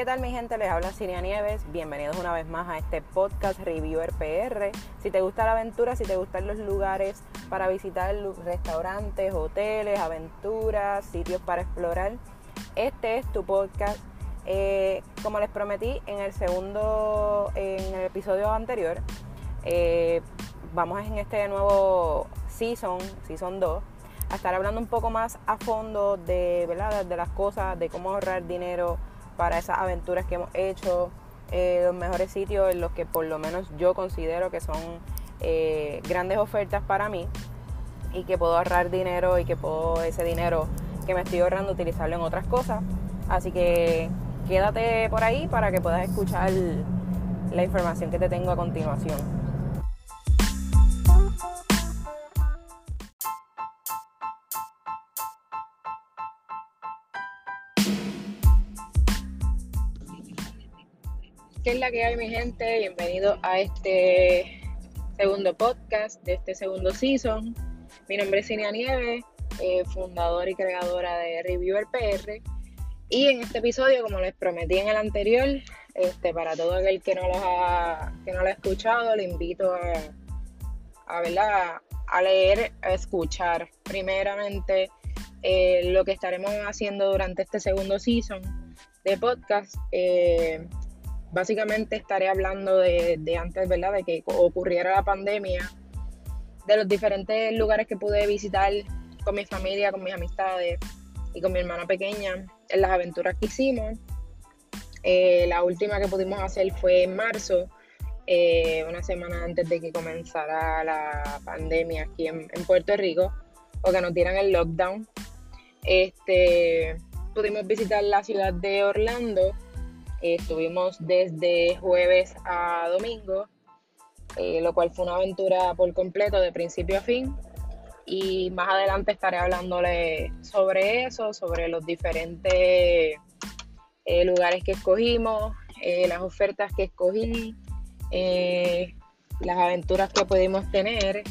¿Qué tal mi gente? Les habla Siria Nieves. Bienvenidos una vez más a este podcast Reviewer PR. Si te gusta la aventura, si te gustan los lugares para visitar, restaurantes, hoteles, aventuras, sitios para explorar, este es tu podcast. Eh, como les prometí en el segundo, en el episodio anterior, eh, vamos en este nuevo season, season 2, a estar hablando un poco más a fondo de, ¿verdad? de las cosas, de cómo ahorrar dinero para esas aventuras que hemos hecho, eh, los mejores sitios en los que por lo menos yo considero que son eh, grandes ofertas para mí y que puedo ahorrar dinero y que puedo ese dinero que me estoy ahorrando utilizarlo en otras cosas. Así que quédate por ahí para que puedas escuchar la información que te tengo a continuación. ¿Qué es la que hay, mi gente? Bienvenido a este segundo podcast de este segundo season. Mi nombre es Cinia Nieves, eh, fundadora y creadora de Reviewer PR. Y en este episodio, como les prometí en el anterior, este, para todo aquel que no lo ha, que no lo ha escuchado, le invito a, a, a leer, a escuchar primeramente eh, lo que estaremos haciendo durante este segundo season de podcast. Eh, básicamente estaré hablando de, antes, ¿verdad? De que ocurriera la pandemia, de los diferentes lugares que pude visitar con mi familia, con mis amistades y con mi hermana pequeña, en las aventuras que hicimos. Eh, la última que pudimos hacer fue en marzo, eh, una semana antes de que comenzara la pandemia aquí en, Puerto Rico, o que nos dieran el lockdown. Este, pudimos visitar la ciudad de Orlando estuvimos desde jueves a domingo, eh, lo cual fue una aventura por completo de principio a fin. Y más adelante estaré hablándole sobre eso, sobre los diferentes eh, lugares que escogimos, eh, las ofertas que escogí, las aventuras que pudimos tener.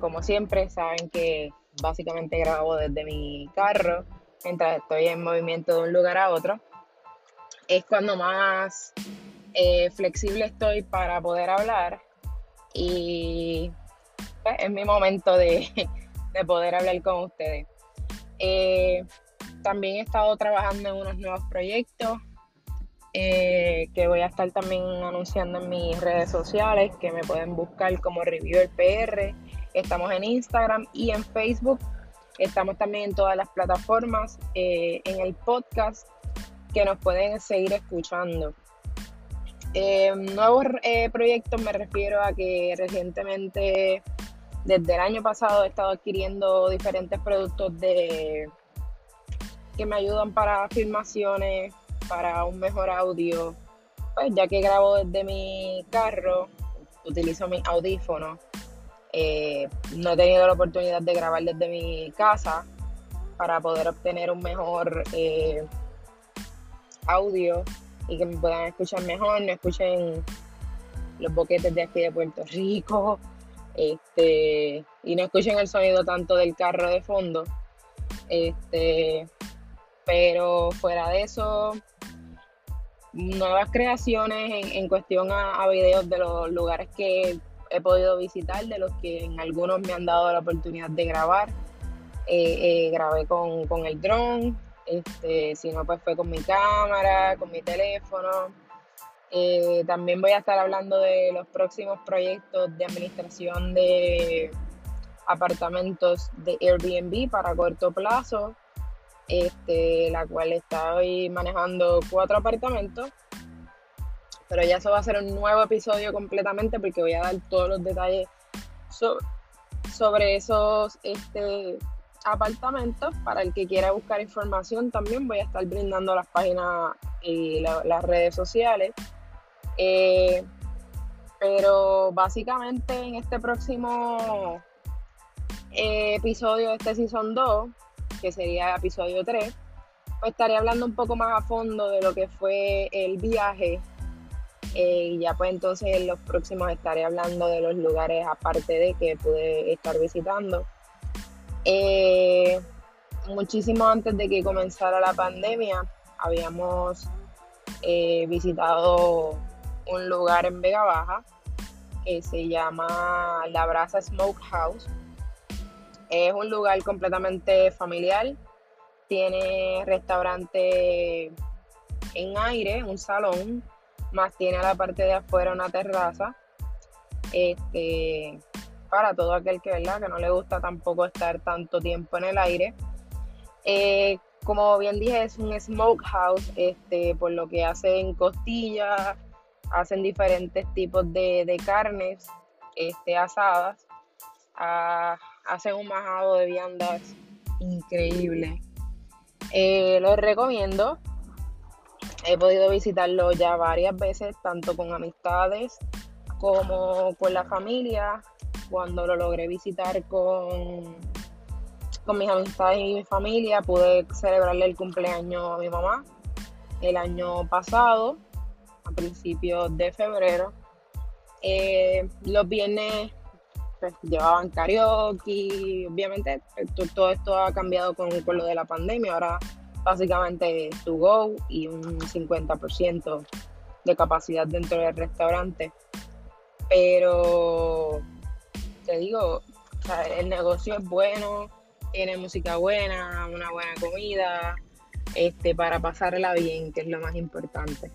como siempre, saben que básicamente grabo desde mi carro mientras estoy en movimiento de un lugar a otro es cuando más eh, flexible estoy para poder hablar y pues, es mi momento de, poder hablar con ustedes. Eh, también he estado trabajando en unos nuevos proyectos eh, que voy a estar también anunciando en mis redes sociales, que me pueden buscar como Reviewer PR. Estamos en Instagram y en Facebook. Estamos también en todas las plataformas, en el podcast que nos pueden seguir escuchando. Eh, nuevos eh, proyectos me refiero a que recientemente, desde el año pasado, he estado adquiriendo diferentes productos de que me ayudan para filmaciones, para un mejor audio. Pues ya que grabo desde mi carro, utilizo mis audífonos. Eh, no he tenido la oportunidad de grabar desde mi casa para poder obtener un mejor audio y que me puedan escuchar mejor, no escuchen los boquetes de aquí de Puerto Rico, este, y no escuchen el sonido tanto del carro de fondo. Este, pero fuera de eso, nuevas creaciones en, cuestión a, videos de los lugares que he podido visitar, de los que en algunos me han dado la oportunidad de grabar. Eh, eh, grabé con, con el drone, este, si no, pues fue con mi cámara, con mi teléfono. Eh, también voy a estar hablando de los próximos proyectos de administración de apartamentos de Airbnb para corto plazo, este, la cual estoy manejando cuatro apartamentos. Pero ya eso va a ser un nuevo episodio completamente porque voy a dar todos los detalles sobre, sobre esos este, apartamentos. Para el que quiera buscar información, también voy a estar brindando las páginas y las redes sociales. Eh, pero básicamente en este próximo eh, episodio de este Season 2, que sería episodio 3, pues estaré hablando un poco más a fondo de lo que fue el viaje. Eh, y ya pues entonces en los próximos estaré hablando de los lugares aparte de que pude estar visitando. Eh, muchísimo antes de que comenzara la pandemia, habíamos he visitado un lugar en Vega Baja que se llama La Brasa Smokehouse. Es un lugar completamente familiar. Tiene restaurante en aire, un salón, más tiene a la parte de afuera una terraza. Este, para todo aquel que, ¿verdad? que no le gusta tampoco estar tanto tiempo en el aire. Eh, como bien dije, es un smokehouse, este, por lo que hacen costillas, hacen diferentes tipos de, carnes este, asadas, ah, hacen un majado de viandas increíble. Eh, lo recomiendo. He podido visitarlo ya varias veces, tanto con amistades como con la familia. Cuando lo logré visitar con, con mis amistades y mi familia, pude celebrarle el cumpleaños a mi mamá el año pasado a principios de febrero. Eh, los viernes pues, llevaban karaoke, obviamente todo esto ha cambiado con, con lo de la pandemia, ahora básicamente to go y un 50% de capacidad dentro del restaurante. Pero te digo, el negocio es bueno, tiene música buena, una buena comida, este, para pasarla bien, que es lo más importante.